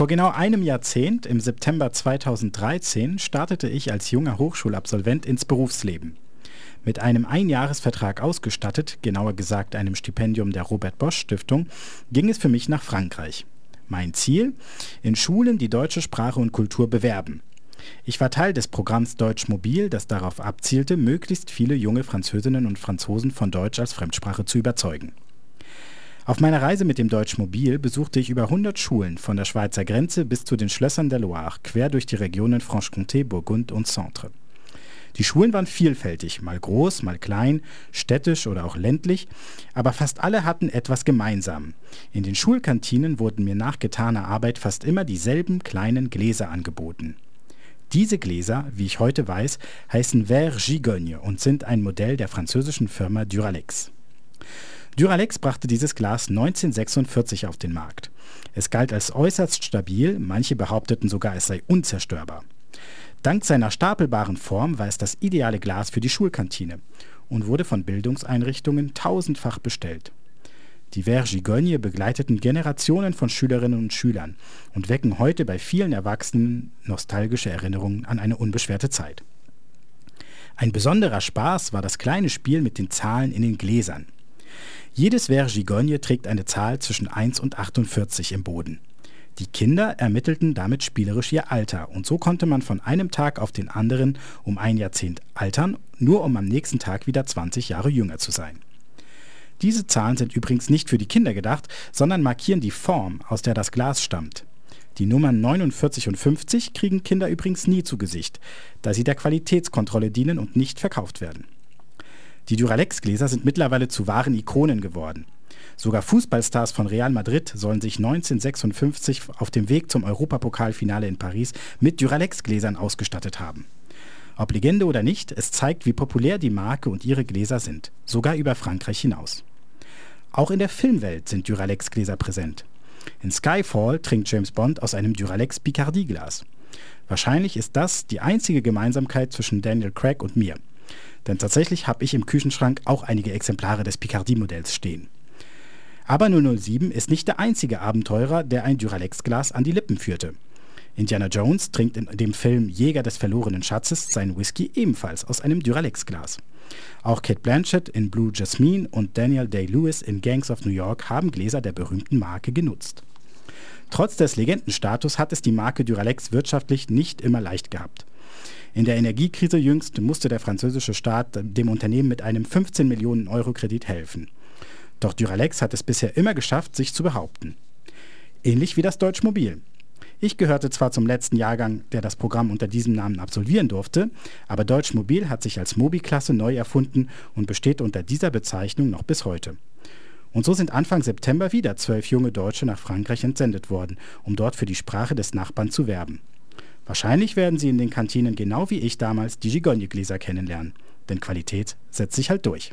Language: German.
Vor genau einem Jahrzehnt, im September 2013, startete ich als junger Hochschulabsolvent ins Berufsleben. Mit einem Einjahresvertrag ausgestattet, genauer gesagt einem Stipendium der Robert Bosch Stiftung, ging es für mich nach Frankreich. Mein Ziel? In Schulen die deutsche Sprache und Kultur bewerben. Ich war Teil des Programms Deutsch Mobil, das darauf abzielte, möglichst viele junge Französinnen und Franzosen von Deutsch als Fremdsprache zu überzeugen. Auf meiner Reise mit dem Deutsch Mobil besuchte ich über 100 Schulen von der Schweizer Grenze bis zu den Schlössern der Loire, quer durch die Regionen Franche-Comté, Burgund und Centre. Die Schulen waren vielfältig, mal groß, mal klein, städtisch oder auch ländlich, aber fast alle hatten etwas gemeinsam. In den Schulkantinen wurden mir nach getaner Arbeit fast immer dieselben kleinen Gläser angeboten. Diese Gläser, wie ich heute weiß, heißen Verre Gigogne und sind ein Modell der französischen Firma Duralex. Duralex brachte dieses Glas 1946 auf den Markt. Es galt als äußerst stabil, manche behaupteten sogar, es sei unzerstörbar. Dank seiner stapelbaren Form war es das ideale Glas für die Schulkantine und wurde von Bildungseinrichtungen tausendfach bestellt. Die Verre Gigogne begleiteten Generationen von Schülerinnen und Schülern und wecken heute bei vielen Erwachsenen nostalgische Erinnerungen an eine unbeschwerte Zeit. Ein besonderer Spaß war das kleine Spiel mit den Zahlen in den Gläsern. Jedes Verre Gigogne trägt eine Zahl zwischen 1 und 48 im Boden. Die Kinder ermittelten damit spielerisch ihr Alter und so konnte man von einem Tag auf den anderen um ein Jahrzehnt altern, nur um am nächsten Tag wieder 20 Jahre jünger zu sein. Diese Zahlen sind übrigens nicht für die Kinder gedacht, sondern markieren die Form, aus der das Glas stammt. Die Nummern 49 und 50 kriegen Kinder übrigens nie zu Gesicht, da sie der Qualitätskontrolle dienen und nicht verkauft werden. Die Duralex-Gläser sind mittlerweile zu wahren Ikonen geworden. Sogar Fußballstars von Real Madrid sollen sich 1956 auf dem Weg zum Europapokalfinale in Paris mit Duralex-Gläsern ausgestattet haben. Ob Legende oder nicht, es zeigt, wie populär die Marke und ihre Gläser sind, sogar über Frankreich hinaus. Auch in der Filmwelt sind Duralex-Gläser präsent. In Skyfall trinkt James Bond aus einem Duralex Picardie-Glas. Wahrscheinlich ist das die einzige Gemeinsamkeit zwischen Daniel Craig und mir. Denn tatsächlich habe ich im Küchenschrank auch einige Exemplare des Picardie-Modells stehen. Aber 007 ist nicht der einzige Abenteurer, der ein Duralex-Glas an die Lippen führte. Indiana Jones trinkt in dem Film Jäger des verlorenen Schatzes seinen Whisky ebenfalls aus einem Duralex-Glas. Auch Kate Blanchett in Blue Jasmine und Daniel Day-Lewis in Gangs of New York haben Gläser der berühmten Marke genutzt. Trotz des Legendenstatus hat es die Marke Duralex wirtschaftlich nicht immer leicht gehabt. In der Energiekrise jüngst musste der französische Staat dem Unternehmen mit einem 15 Millionen Euro Kredit helfen. Doch Duralex hat es bisher immer geschafft, sich zu behaupten. Ähnlich wie das Deutsch Mobil. Ich gehörte zwar zum letzten Jahrgang, der das Programm unter diesem Namen absolvieren durfte, aber Deutsch Mobil hat sich als Mobi-Klasse neu erfunden und besteht unter dieser Bezeichnung noch bis heute. Und so sind Anfang September wieder zwölf junge Deutsche nach Frankreich entsendet worden, um dort für die Sprache des Nachbarn zu werben. Wahrscheinlich werden sie in den Kantinen genau wie ich damals die Gigogne-Gläser kennenlernen, denn Qualität setzt sich halt durch.